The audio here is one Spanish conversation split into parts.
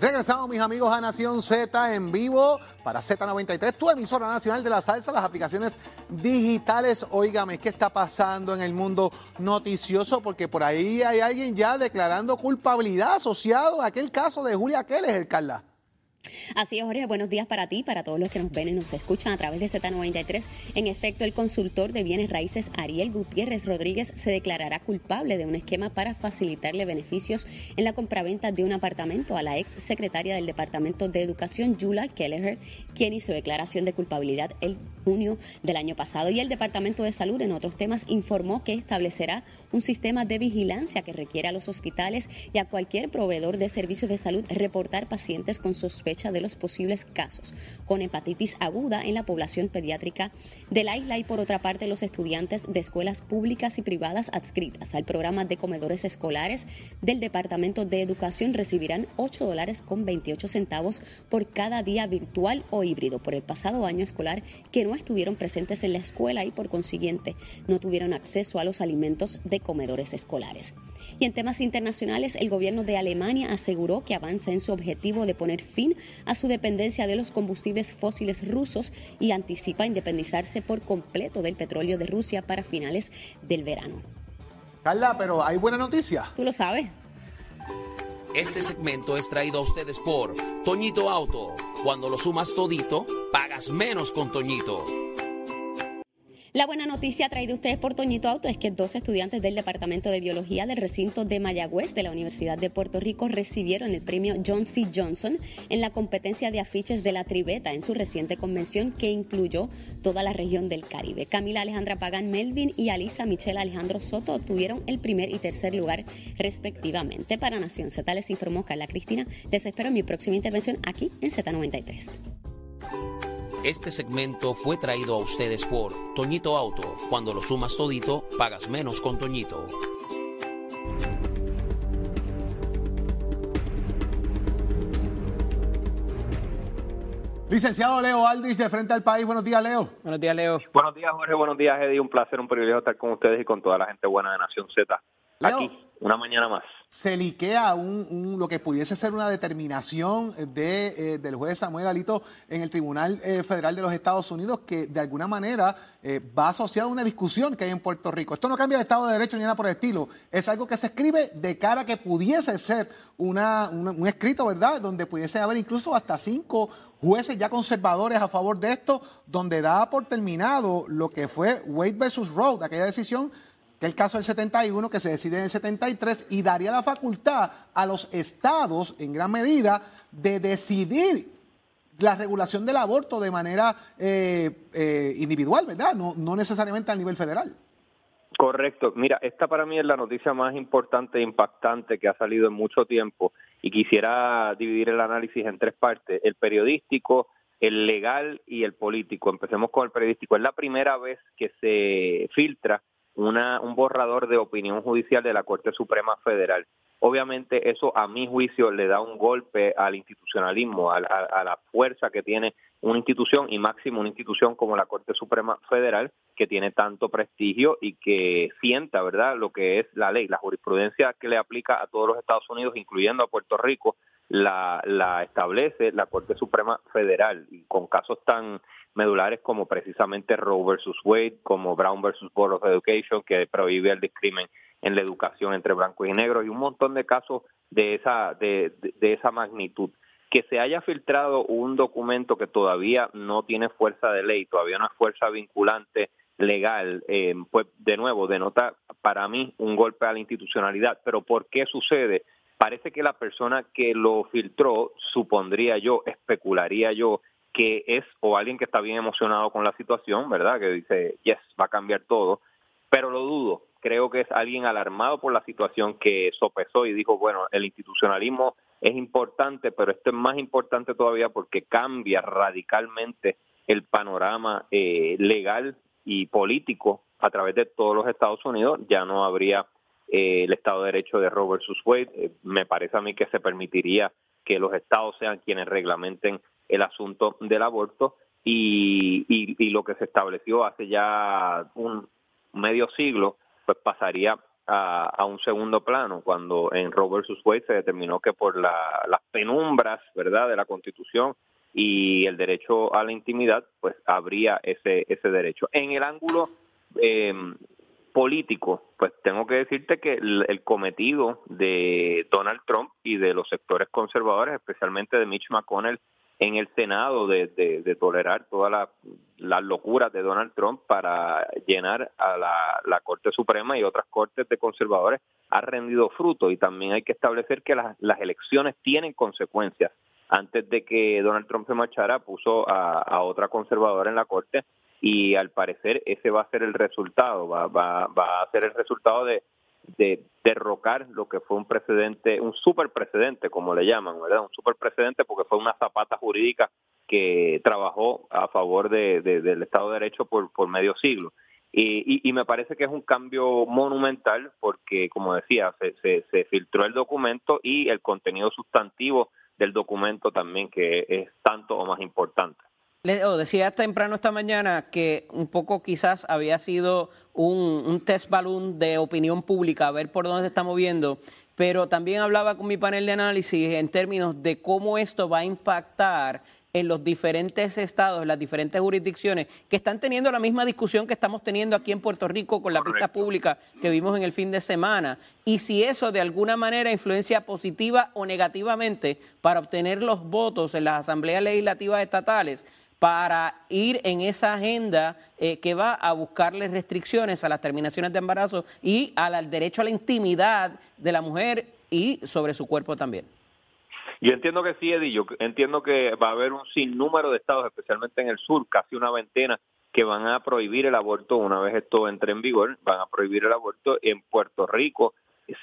Regresamos, mis amigos, a Nación Z en vivo para Z93, tu emisora nacional de la salsa, las aplicaciones digitales. Óigame, ¿qué está pasando en el mundo noticioso? Porque por ahí hay alguien ya declarando culpabilidad asociado a aquel caso de Julia Keller, Carla. Así es, Jorge, buenos días para ti, para todos los que nos ven y nos escuchan a través de Z93. En efecto, el consultor de bienes raíces Ariel Gutiérrez Rodríguez se declarará culpable de un esquema para facilitarle beneficios en la compraventa de un apartamento a la ex secretaria del Departamento de Educación, Yula Kelleher, quien hizo declaración de culpabilidad el junio del año pasado. Y el Departamento de Salud, en otros temas, informó que establecerá un sistema de vigilancia que requiere a los hospitales y a cualquier proveedor de servicios de salud reportar pacientes con sospecha de los posibles casos con hepatitis aguda en la población pediátrica de la isla y por otra parte los estudiantes de escuelas públicas y privadas adscritas al programa de comedores escolares del Departamento de Educación recibirán 8 dólares con 28 centavos por cada día virtual o híbrido por el pasado año escolar que no estuvieron presentes en la escuela y por consiguiente no tuvieron acceso a los alimentos de comedores escolares. Y en temas internacionales, el gobierno de Alemania aseguró que avanza en su objetivo de poner fin a su dependencia de los combustibles fósiles rusos y anticipa independizarse por completo del petróleo de Rusia para finales del verano. Carla, pero hay buena noticia. Tú lo sabes. Este segmento es traído a ustedes por Toñito Auto. Cuando lo sumas todito, pagas menos con Toñito. La buena noticia traída ustedes por Toñito Auto es que dos estudiantes del Departamento de Biología del recinto de Mayagüez de la Universidad de Puerto Rico recibieron el premio John C. Johnson en la competencia de afiches de la Tribeta en su reciente convención que incluyó toda la región del Caribe. Camila Alejandra Pagan Melvin y Alisa Michelle Alejandro Soto obtuvieron el primer y tercer lugar respectivamente. Para Nación Z les informó Carla Cristina. Les espero en mi próxima intervención aquí en Z93. Este segmento fue traído a ustedes por Toñito Auto. Cuando lo sumas todito, pagas menos con Toñito. Licenciado Leo Aldrich de Frente al País. Buenos días, Leo. Buenos días, Leo. Buenos días, Jorge. Buenos días, Eddie. Un placer, un privilegio estar con ustedes y con toda la gente buena de Nación Z. Leo, Aquí, una mañana más. Se liquea un, lo que pudiese ser una determinación de, eh, del juez Samuel Alito en el Tribunal eh, Federal de los Estados Unidos que de alguna manera eh, va asociado a una discusión que hay en Puerto Rico. Esto no cambia el Estado de Derecho ni nada por el estilo. Es algo que se escribe de cara a que pudiese ser una, una- un escrito, ¿verdad? Donde pudiese haber incluso hasta cinco jueces ya conservadores a favor de esto, donde da por terminado lo que fue Wade versus Roe, aquella decisión que el caso del 71 que se decide en el 73 y daría la facultad a los estados en gran medida de decidir la regulación del aborto de manera eh, eh, individual, ¿verdad? No, no necesariamente a nivel federal. Correcto. Mira, esta para mí es la noticia más importante e impactante que ha salido en mucho tiempo y quisiera dividir el análisis en tres partes, el periodístico, el legal y el político. Empecemos con el periodístico. Es la primera vez que se filtra una, un borrador de opinión judicial de la Corte Suprema Federal. Obviamente eso a mi juicio le da un golpe al institucionalismo, a, a- la fuerza que tiene una institución y máximo una institución como la Corte Suprema Federal que tiene tanto prestigio y que sienta, ¿verdad?, lo que es la ley, la jurisprudencia que le aplica a todos los Estados Unidos, incluyendo a Puerto Rico, la, la establece la Corte Suprema Federal y con casos tan medulares como precisamente Roe versus Wade, como Brown versus Board of Education, que prohíbe el discrimen en la educación entre blancos y negros, y un montón de casos de esa, de, de- esa magnitud. Que se haya filtrado un documento que todavía no tiene fuerza de ley, todavía no es fuerza vinculante legal, eh, pues de nuevo denota para mí un golpe a la institucionalidad. Pero ¿por qué sucede? Parece que la persona que lo filtró, supondría yo, especularía yo, que es o alguien que está bien emocionado con la situación, ¿verdad? Que dice, yes, va a cambiar todo, pero lo dudo. Creo que es alguien alarmado por la situación que sopesó y dijo, bueno, el institucionalismo es importante, pero esto es más importante todavía porque cambia radicalmente el panorama eh, legal y político a través de todos los Estados Unidos. Ya no habría eh, el Estado de Derecho de Roe versus Wade. Eh, me parece a mí que se permitiría que los estados sean quienes reglamenten el asunto del aborto y, y, y lo que se estableció hace ya un medio siglo, pues pasaría a, un segundo plano cuando en Roe versus Wade se determinó que por las penumbras, ¿verdad?, de la Constitución y el derecho a la intimidad, pues habría ese ese derecho. En el ángulo eh, político, pues tengo que decirte que el, cometido de Donald Trump y de los sectores conservadores, especialmente de Mitch McConnell en el Senado, de, tolerar todas las la locuras de Donald Trump para llenar a la, Corte Suprema y otras cortes de conservadores, ha rendido fruto. Y también hay que establecer que las, las elecciones tienen consecuencias. Antes de que Donald Trump se marchara, puso a, a otra conservadora en la Corte y al parecer ese va a ser el resultado, va, va, va a ser el resultado de, de derrocar lo que fue un precedente, un super precedente, como le llaman, ¿verdad? Un super precedente porque fue una zapata jurídica que trabajó a favor de, del Estado de Derecho por, medio siglo. Y, y, me parece que es un cambio monumental porque, como decía, se, se filtró el documento y el contenido sustantivo del documento también, que es tanto o más importante. Le, decía temprano esta mañana que un poco quizás había sido un, test balloon de opinión pública, a ver por dónde se está moviendo, pero también hablaba con mi panel de análisis en términos de cómo esto va a impactar en los diferentes estados, en las diferentes jurisdicciones, que están teniendo la misma discusión que estamos teniendo aquí en Puerto Rico con la pista pública que vimos en el fin de semana, y si eso de alguna manera influencia positiva o negativamente para obtener los votos en las asambleas legislativas estatales para ir en esa agenda eh, que va a buscarle restricciones a las terminaciones de embarazo y al, derecho a la intimidad de la mujer y sobre su cuerpo también. Yo entiendo que sí, Eddie, yo entiendo que va a haber un sinnúmero de estados, especialmente en el sur, casi una veintena, que van a prohibir el aborto una vez esto entre en vigor, van a prohibir el aborto en Puerto Rico.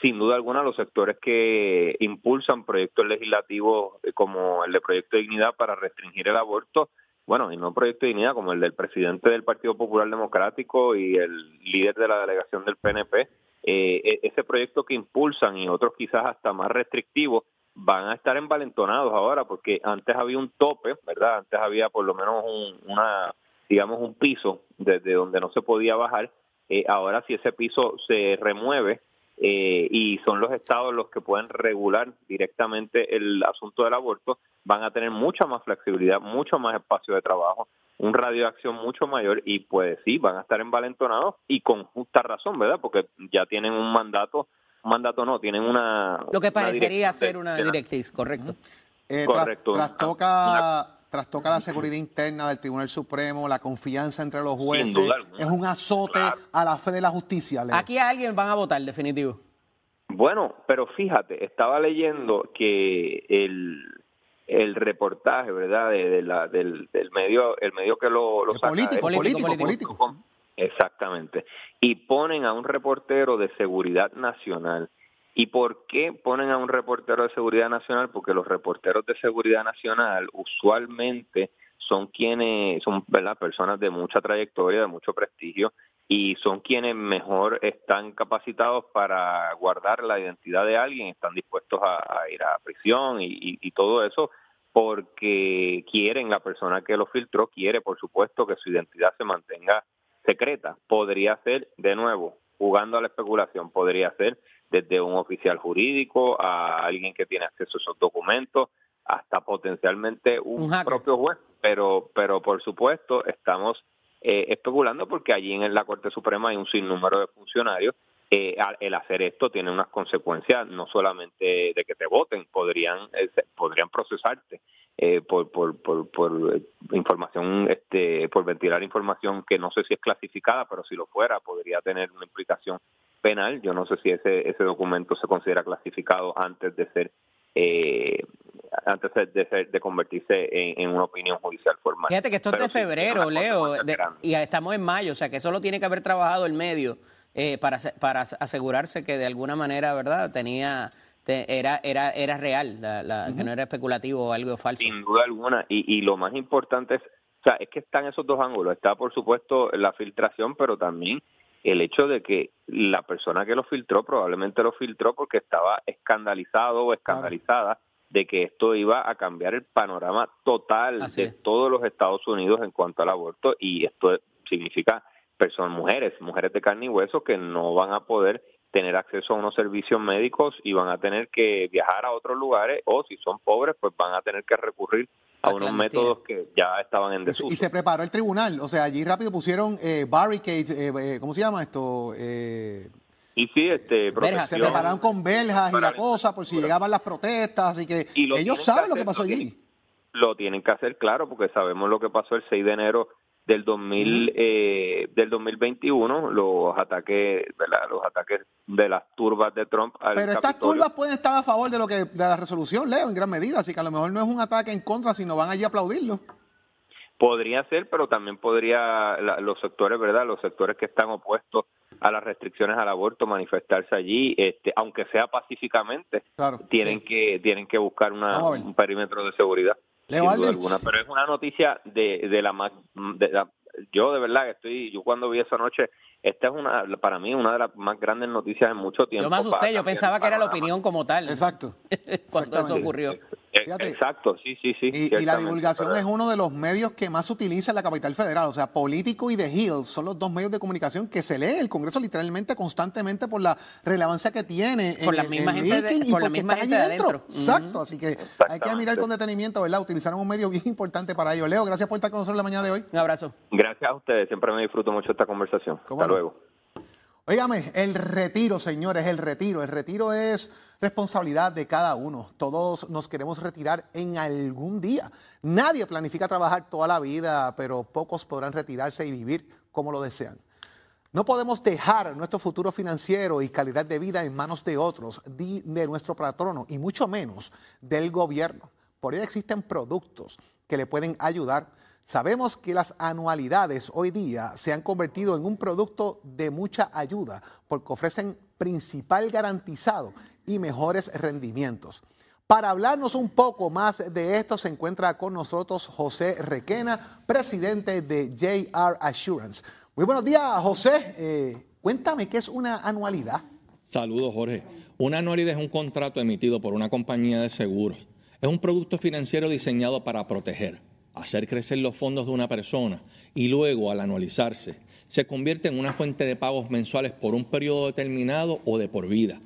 Sin duda alguna, los sectores que impulsan proyectos legislativos eh, como el de Proyecto de Dignidad para restringir el aborto, bueno, y no un proyecto de dignidad como el del presidente del Partido Popular Democrático y el líder de la delegación del PNP, eh, e, ese proyecto que impulsan y otros quizás hasta más restrictivos van a estar envalentonados ahora porque antes había un tope, ¿verdad? Antes había por lo menos un, una, digamos, un piso desde donde no se podía bajar. Eh, ahora si ese piso se remueve eh, y son los estados los que pueden regular directamente el asunto del aborto, van a tener mucha más flexibilidad, mucho más espacio de trabajo, un radio de acción mucho mayor y pues sí, van a estar envalentonados y con justa razón, ¿verdad? Porque ya tienen un mandato, un mandato no, tienen una... Lo que parecería ser una directriz, correcto. Eh, correcto. trastoca, trastoca la seguridad interna del Tribunal Supremo, la confianza entre los jueces, es un azote a la fe de la justicia. Aquí a alguien van a votar, definitivo. Bueno, pero fíjate, estaba leyendo que el el reportaje, ¿verdad? De, la, del, del, medio, el medio que lo, lo saca. Político, político, político, Exactamente. Y ponen a un reportero de seguridad nacional. ¿Y por qué ponen a un reportero de seguridad nacional? Porque los reporteros de seguridad nacional usualmente son quienes, son ¿verdad? personas de mucha trayectoria, de mucho prestigio, y son quienes mejor están capacitados para guardar la identidad de alguien, están dispuestos a, ir a prisión y, todo eso porque quieren, la persona que lo filtró quiere, por supuesto, que su identidad se mantenga secreta. Podría ser, de nuevo, jugando a la especulación, podría ser desde un oficial jurídico a alguien que tiene acceso a esos documentos, hasta potencialmente un, propio juez. Pero, pero por supuesto, estamos eh, especulando porque allí en la Corte Suprema hay un sinnúmero de funcionarios. Eh, el hacer esto tiene unas consecuencias no solamente de que te voten, podrían eh, podrían procesarte por, por, por, por información, este, por ventilar información que no sé si es clasificada, pero si lo fuera podría tener una implicación penal. Yo no sé si ese, ese documento se considera clasificado antes de ser eh, antes de, de convertirse en, una opinión judicial formal. Fíjate que esto es de febrero, Leo, y estamos en mayo, o sea que eso lo tiene que haber trabajado el medio eh, para, para asegurarse que de alguna manera, ¿verdad?, tenía era era era real, la, que no era especulativo o algo falso. Sin duda alguna, y, y lo más importante es, o sea, es que están esos dos ángulos, está por supuesto la filtración, pero también el hecho de que la persona que lo filtró probablemente lo filtró porque estaba escandalizado o escandalizada de que esto iba a cambiar el panorama total de todos los Estados Unidos en cuanto al aborto y esto significa personas, mujeres, mujeres de carne y hueso que no van a poder tener acceso a unos servicios médicos y van a tener que viajar a otros lugares o si son pobres, pues van a tener que recurrir a unos métodos que ya estaban en desuso. Y se preparó el tribunal, o sea, allí rápido pusieron eh, barricades, eh, eh, ¿cómo se llama esto? Eh, y sí, este, se prepararon con verjas y la cosa por si llegaban las protestas, así que ellos saben lo que pasó allí. Lo tienen que hacer claro porque sabemos lo que pasó el 6 de enero del 2000 eh, del 2021 los ataques los ataques de las turbas de Trump al pero estas turbas pueden estar a favor de lo que de la resolución Leo en gran medida así que a lo mejor no es un ataque en contra sino van allí a aplaudirlo. Podría ser pero también podría los sectores verdad los sectores que están opuestos a las restricciones al aborto manifestarse allí este aunque sea pacíficamente tienen que tienen que buscar un perímetro de seguridad Leo alguna, pero es una noticia de, de la más, yo de verdad que estoy, yo cuando vi esa noche, esta es una, para mí, una de las más grandes noticias en mucho tiempo. Yo me asusté, yo pensaba que era la opinión como tal. Exacto. cuando eso ocurrió. Exacto, sí, sí, sí. Y, la divulgación es uno de los medios que más se utiliza en la capital federal. O sea, Político y The Hill son los dos medios de comunicación que se lee el Congreso literalmente constantemente por la relevancia que tiene. Por la misma gente, de, por la misma gente adentro. Exacto, así que hay que mirar con detenimiento, ¿verdad? Utilizaron un medio bien importante para ello. Leo, gracias por estar con nosotros la mañana de hoy. Un abrazo. Gracias a ustedes, siempre me disfruto mucho esta conversación. Hasta luego. Óigame, el retiro, señores, el retiro. El retiro es responsabilidad de cada uno. Todos nos queremos retirar en algún día. Nadie planifica trabajar toda la vida, pero pocos podrán retirarse y vivir como lo desean. No podemos dejar nuestro futuro financiero y calidad de vida en manos de otros, de nuestro patrono y mucho menos del gobierno. Por ello existen productos que le pueden ayudar. Sabemos que las anualidades hoy día se han convertido en un producto de mucha ayuda porque ofrecen principal garantizado y mejores rendimientos. Para hablarnos un poco más de esto se encuentra con nosotros José Requena, presidente de JR Assurance. Muy buenos días, José. Eh, cuéntame qué es una anualidad. Saludos, Jorge. Una anualidad es un contrato emitido por una compañía de seguros. Es un producto financiero diseñado para proteger, hacer crecer los fondos de una persona y luego, al anualizarse, se convierte en una fuente de pagos mensuales por un periodo determinado o de por vida.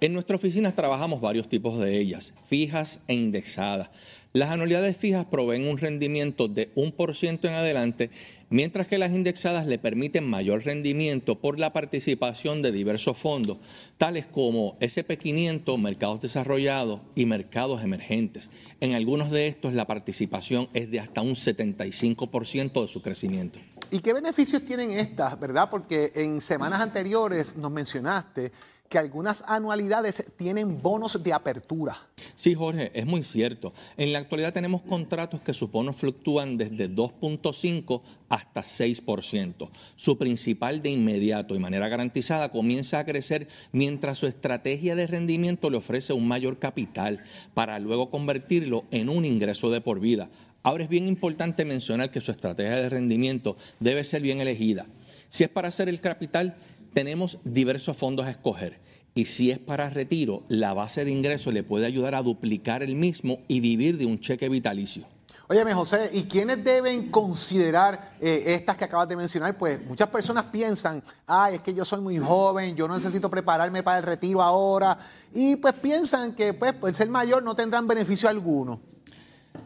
En nuestras oficinas trabajamos varios tipos de ellas, fijas e indexadas. Las anualidades fijas proveen un rendimiento de un por ciento en adelante, mientras que las indexadas le permiten mayor rendimiento por la participación de diversos fondos, tales como SP500, mercados desarrollados y mercados emergentes. En algunos de estos la participación es de hasta un 75% de su crecimiento. ¿Y qué beneficios tienen estas, verdad? Porque en semanas anteriores nos mencionaste que algunas anualidades tienen bonos de apertura. Sí, Jorge, es muy cierto. En la actualidad tenemos contratos que sus bonos fluctúan desde 2.5 hasta 6%. Su principal de inmediato y manera garantizada comienza a crecer mientras su estrategia de rendimiento le ofrece un mayor capital para luego convertirlo en un ingreso de por vida. Ahora es bien importante mencionar que su estrategia de rendimiento debe ser bien elegida. Si es para hacer el capital, tenemos diversos fondos a escoger. Y si es para retiro, la base de ingresos le puede ayudar a duplicar el mismo y vivir de un cheque vitalicio. Óyeme, José, ¿y quiénes deben considerar eh, estas que acabas de mencionar? Pues muchas personas piensan, ay, es que yo soy muy joven, yo no necesito prepararme para el retiro ahora, y pues piensan que pues, por ser mayor no tendrán beneficio alguno.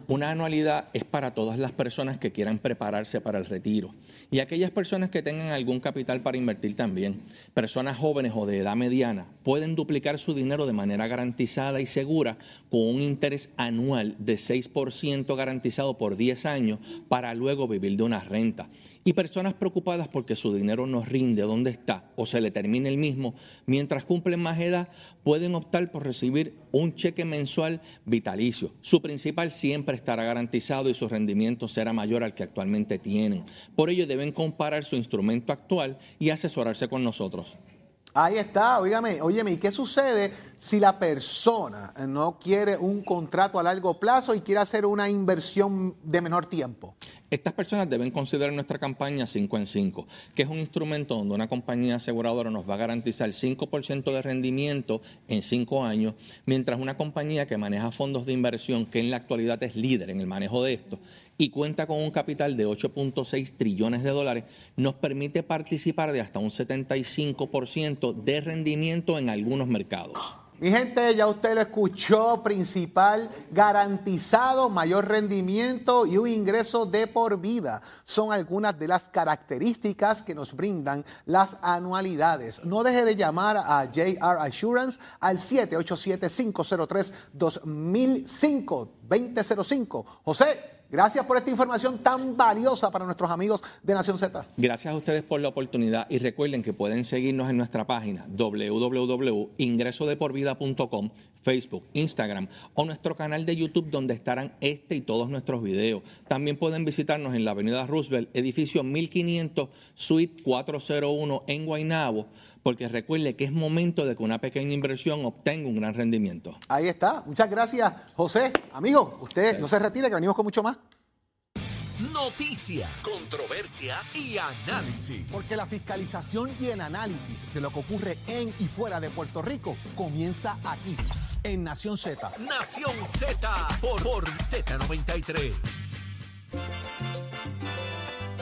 Una anualidad es para todas las personas que quieran prepararse para el retiro y aquellas personas que tengan algún capital para invertir también. Personas jóvenes o de edad mediana pueden duplicar su dinero de manera garantizada y segura con un interés anual de 6% garantizado por 10 años para luego vivir de una renta y personas preocupadas porque su dinero no rinde donde está o se le termine el mismo, mientras cumplen más edad, pueden optar por recibir un cheque mensual vitalicio. Su principal siempre estará garantizado y su rendimiento será mayor al que actualmente tienen. Por ello deben comparar su instrumento actual y asesorarse con nosotros. Ahí está, óigame, óyeme, ¿y qué sucede si la persona no quiere un contrato a largo plazo y quiere hacer una inversión de menor tiempo? Estas personas deben considerar nuestra campaña 5 en 5, que es un instrumento donde una compañía aseguradora nos va a garantizar 5% de rendimiento en 5 años, mientras una compañía que maneja fondos de inversión, que en la actualidad es líder en el manejo de esto, y cuenta con un capital de 8.6 trillones de dólares, nos permite participar de hasta un 75% de rendimiento en algunos mercados. Mi gente, ya usted lo escuchó, principal garantizado, mayor rendimiento y un ingreso de por vida. Son algunas de las características que nos brindan las anualidades. No deje de llamar a JR Assurance al 787-503-2005. José, Gracias por esta información tan valiosa para nuestros amigos de Nación Z. Gracias a ustedes por la oportunidad y recuerden que pueden seguirnos en nuestra página www.ingresodeporvida.com, Facebook, Instagram o nuestro canal de YouTube donde estarán este y todos nuestros videos. También pueden visitarnos en la Avenida Roosevelt, edificio 1500, suite 401 en Guaynabo porque recuerde que es momento de que una pequeña inversión obtenga un gran rendimiento. Ahí está. Muchas gracias, José. Amigo, usted no se retire, que venimos con mucho más. Noticias, controversias y análisis. Porque la fiscalización y el análisis de lo que ocurre en y fuera de Puerto Rico comienza aquí, en Nación Z. Nación Z por, por Z93.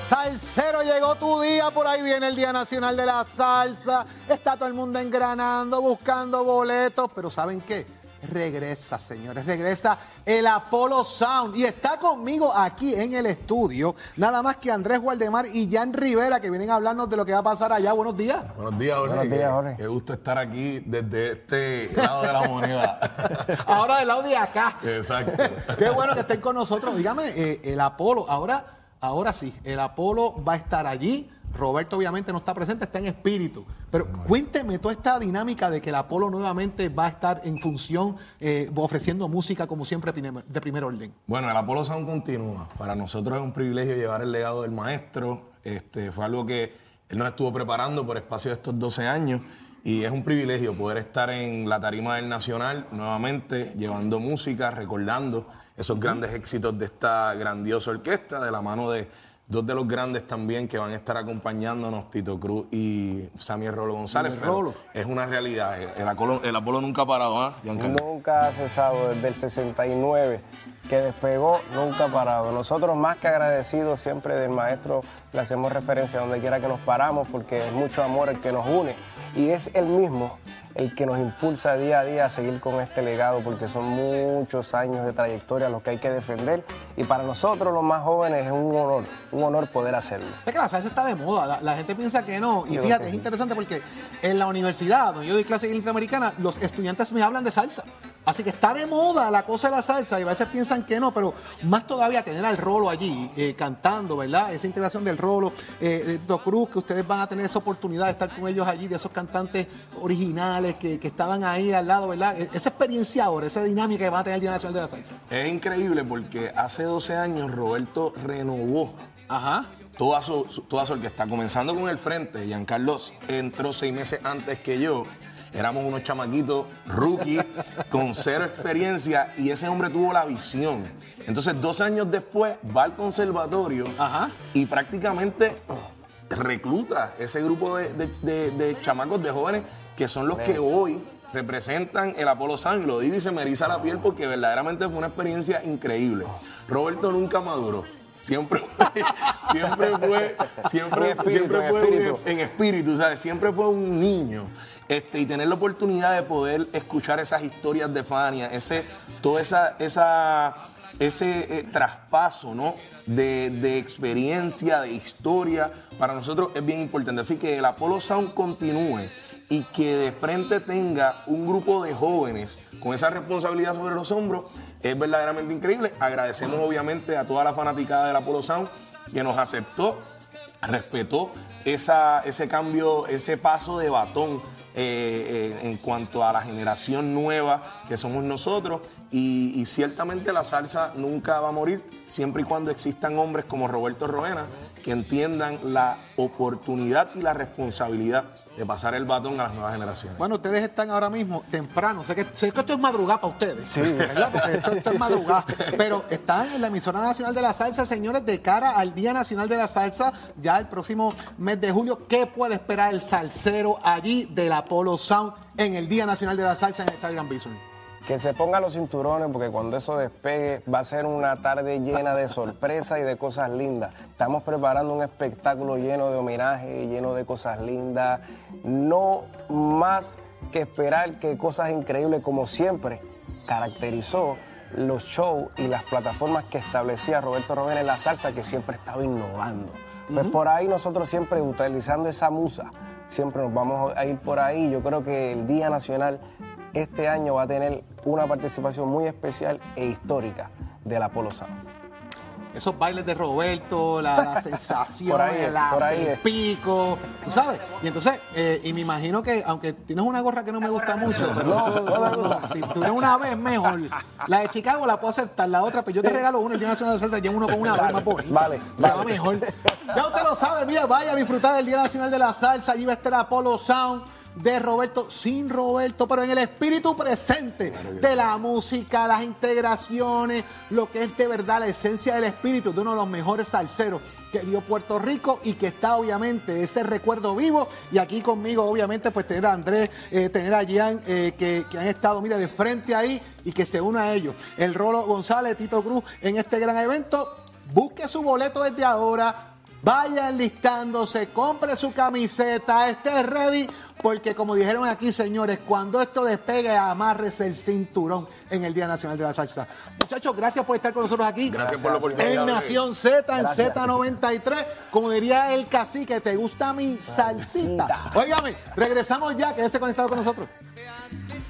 Salsero, llegó tu día, por ahí viene el Día Nacional de la Salsa. Está todo el mundo engranando, buscando boletos, pero ¿saben qué? Regresa, señores, regresa el Apollo Sound y está conmigo aquí en el estudio, nada más que Andrés Gualdemar y Jan Rivera que vienen a hablarnos de lo que va a pasar allá. Buenos días. Buenos días, Jorge. Buenos días, Jorge. Qué, gusto estar aquí desde este lado de la moneda. ahora del lado de acá. Exacto. Qué bueno que estén con nosotros. Dígame, eh, el Apolo, ahora Ahora sí, el Apolo va a estar allí. Roberto obviamente no está presente, está en espíritu. Pero cuénteme toda esta dinámica de que el Apolo nuevamente va a estar en función, eh, ofreciendo música como siempre de primer orden. Bueno, el Apolo Sound continúa. Para nosotros es un privilegio llevar el legado del maestro. Este, fue algo que él nos estuvo preparando por espacio de estos 12 años. Y es un privilegio poder estar en la tarima del Nacional nuevamente, llevando música, recordando esos grandes éxitos de esta grandiosa orquesta, de la mano de dos de los grandes también que van a estar acompañándonos, Tito Cruz y Samuel Rolo González. Rolo. Es una realidad, el Apolo, el Apolo nunca ha parado, ¿ah? Nunca ha cesado, desde el 69 que despegó, nunca ha parado. Nosotros más que agradecidos siempre del maestro, le hacemos referencia donde quiera que nos paramos porque es mucho amor el que nos une y es el mismo el que nos impulsa día a día a seguir con este legado, porque son muchos años de trayectoria los que hay que defender. Y para nosotros, los más jóvenes, es un honor, un honor poder hacerlo. Es que la salsa está de moda, la, gente piensa que no. Y fíjate, es interesante porque en la universidad, donde yo doy clase interamericana, los estudiantes me hablan de salsa. Así que está de moda la cosa de la salsa y a veces piensan que no, pero más todavía tener al rolo allí eh, cantando, ¿verdad? Esa integración del rolo, eh, de Tito Cruz, que ustedes van a tener esa oportunidad de estar con ellos allí, de esos cantantes originales que, estaban ahí al lado, ¿verdad? E, esa experiencia ahora, esa dinámica que van a tener el Día Nacional de la Salsa. Es increíble porque hace 12 años Roberto renovó Ajá. Toda su, toda su orquesta, comenzando con el frente, Giancarlos entró seis meses antes que yo éramos unos chamaquitos rookie con cero experiencia y ese hombre tuvo la visión. Entonces, dos años después va al conservatorio y prácticamente recluta ese grupo de, chamacos, de jóvenes que son los que hoy representan el Apolo San. Lo digo y se me eriza la piel porque verdaderamente fue una experiencia increíble. Roberto nunca maduró. Siempre fue, siempre fue, siempre, fue en espíritu, ¿sabes? Siempre fue un niño. Este, y tener la oportunidad de poder escuchar esas historias de Fania, ese, toda esa, esa ese eh, traspaso ¿no? de, de, experiencia, de historia, para nosotros es bien importante. Así que el Apollo Sound continúe y que de frente tenga un grupo de jóvenes con esa responsabilidad sobre los hombros es verdaderamente increíble. Agradecemos obviamente a toda la fanaticada del Apollo Sound que nos aceptó, respetó esa, ese cambio, ese paso de batón eh, eh, en cuanto a la generación nueva que somos nosotros. Y, y ciertamente la salsa nunca va a morir siempre y cuando existan hombres como Roberto Roena que entiendan la oportunidad y la responsabilidad de pasar el batón a las nuevas generaciones. Bueno, ustedes están ahora mismo temprano. Sé que, sé que esto es madrugada para ustedes. Sí. ¿verdad? Porque esto, esto es madrugada. Pero están en la emisora nacional de la salsa, señores, de cara al Día Nacional de la Salsa, ya el próximo mes de julio. ¿Qué puede esperar el salsero allí del Apollo Sound en el Día Nacional de la Salsa en el Gran Bison? Que se pongan los cinturones porque cuando eso despegue va a ser una tarde llena de sorpresas y de cosas lindas. Estamos preparando un espectáculo lleno de homenaje, lleno de cosas lindas. No más que esperar que cosas increíbles como siempre caracterizó los shows y las plataformas que establecía Roberto Romero en la salsa que siempre estaba innovando. Pues por ahí nosotros siempre utilizando esa musa, siempre nos vamos a ir por ahí. Yo creo que el Día Nacional este año va a tener una participación muy especial e histórica del Apolo Sound. Esos bailes de Roberto, la, la sensación, Por ahí es, la- por ahí el pico, tú sabes. Y entonces, eh, y me imagino que, aunque tienes una gorra que no me gusta mucho, pero No, eso- no. si tuvieras una vez, mejor. La de Chicago la puedo aceptar, la otra, pero yo te regalo una, el Día Nacional de la Salsa, llevo uno con una vez más bonita. Vale, Se va vale. mejor. Ya usted lo sabe, mira, vaya a disfrutar del Día Nacional de la Salsa, allí va a estar Apolo Sound de Roberto, sin Roberto, pero en el espíritu presente de la música, las integraciones, lo que es de verdad la esencia del espíritu de uno de los mejores salseros que dio Puerto Rico y que está obviamente ese recuerdo vivo. Y aquí conmigo, obviamente, pues tener a Andrés, eh, tener a Gian, eh, que, que han estado, mira, de frente ahí y que se une a ellos. El Rolo González, Tito Cruz, en este gran evento. Busque su boleto desde ahora. Vaya enlistándose, compre su camiseta, esté ready, porque como dijeron aquí, señores, cuando esto despegue, amárrese el cinturón en el Día Nacional de la Salsa. Muchachos, gracias por estar con nosotros aquí. Gracias por la oportunidad, En. Nación Z, en Gracias. Z93, como diría el cacique, ¿te gusta mi salsita? Óigame, regresamos ya, quédese conectado con nosotros.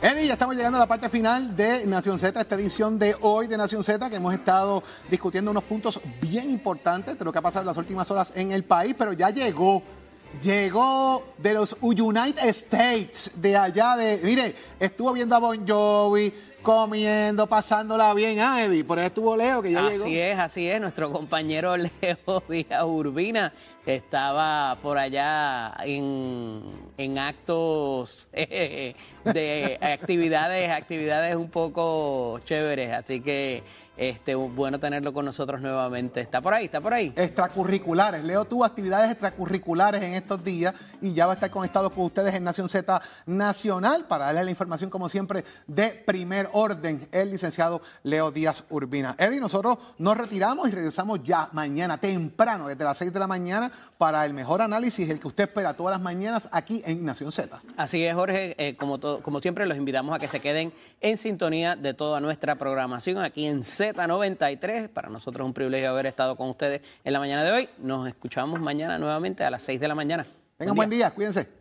Eddie, ya estamos llegando a la parte final de Nación Z, esta edición de hoy de Nación Z, que hemos estado discutiendo unos puntos bien importantes de lo que ha pasado en las últimas horas en el país, pero ya llegó, llegó de los United States, de allá de, mire, estuvo viendo a Bon Jovi, comiendo, pasándola bien, ah, Eddie, por ahí estuvo Leo, que ya llegó. Así es, así es. Nuestro compañero Leo Díaz Urbina estaba por allá en, en actos eh, de actividades, actividades un poco chéveres. Así que este bueno tenerlo con nosotros nuevamente. Está por ahí, está por ahí. extracurriculares. Leo tuvo actividades extracurriculares en estos días y ya va a estar conectado con ustedes en Nación Z Nacional para darles la información, como siempre, de primer orden, el licenciado Leo Díaz Urbina. Eddie, nosotros nos retiramos y regresamos ya mañana temprano, desde las 6 de la mañana, para el mejor análisis, el que usted espera todas las mañanas aquí en Nación Z. Así es, Jorge. Eh, como, como siempre, los invitamos a que se queden en sintonía de toda nuestra programación aquí en Z93. Para nosotros es un privilegio haber estado con ustedes en la mañana de hoy. Nos escuchamos mañana nuevamente a las 6 de la mañana. Tengan Buen buen día, cuídense.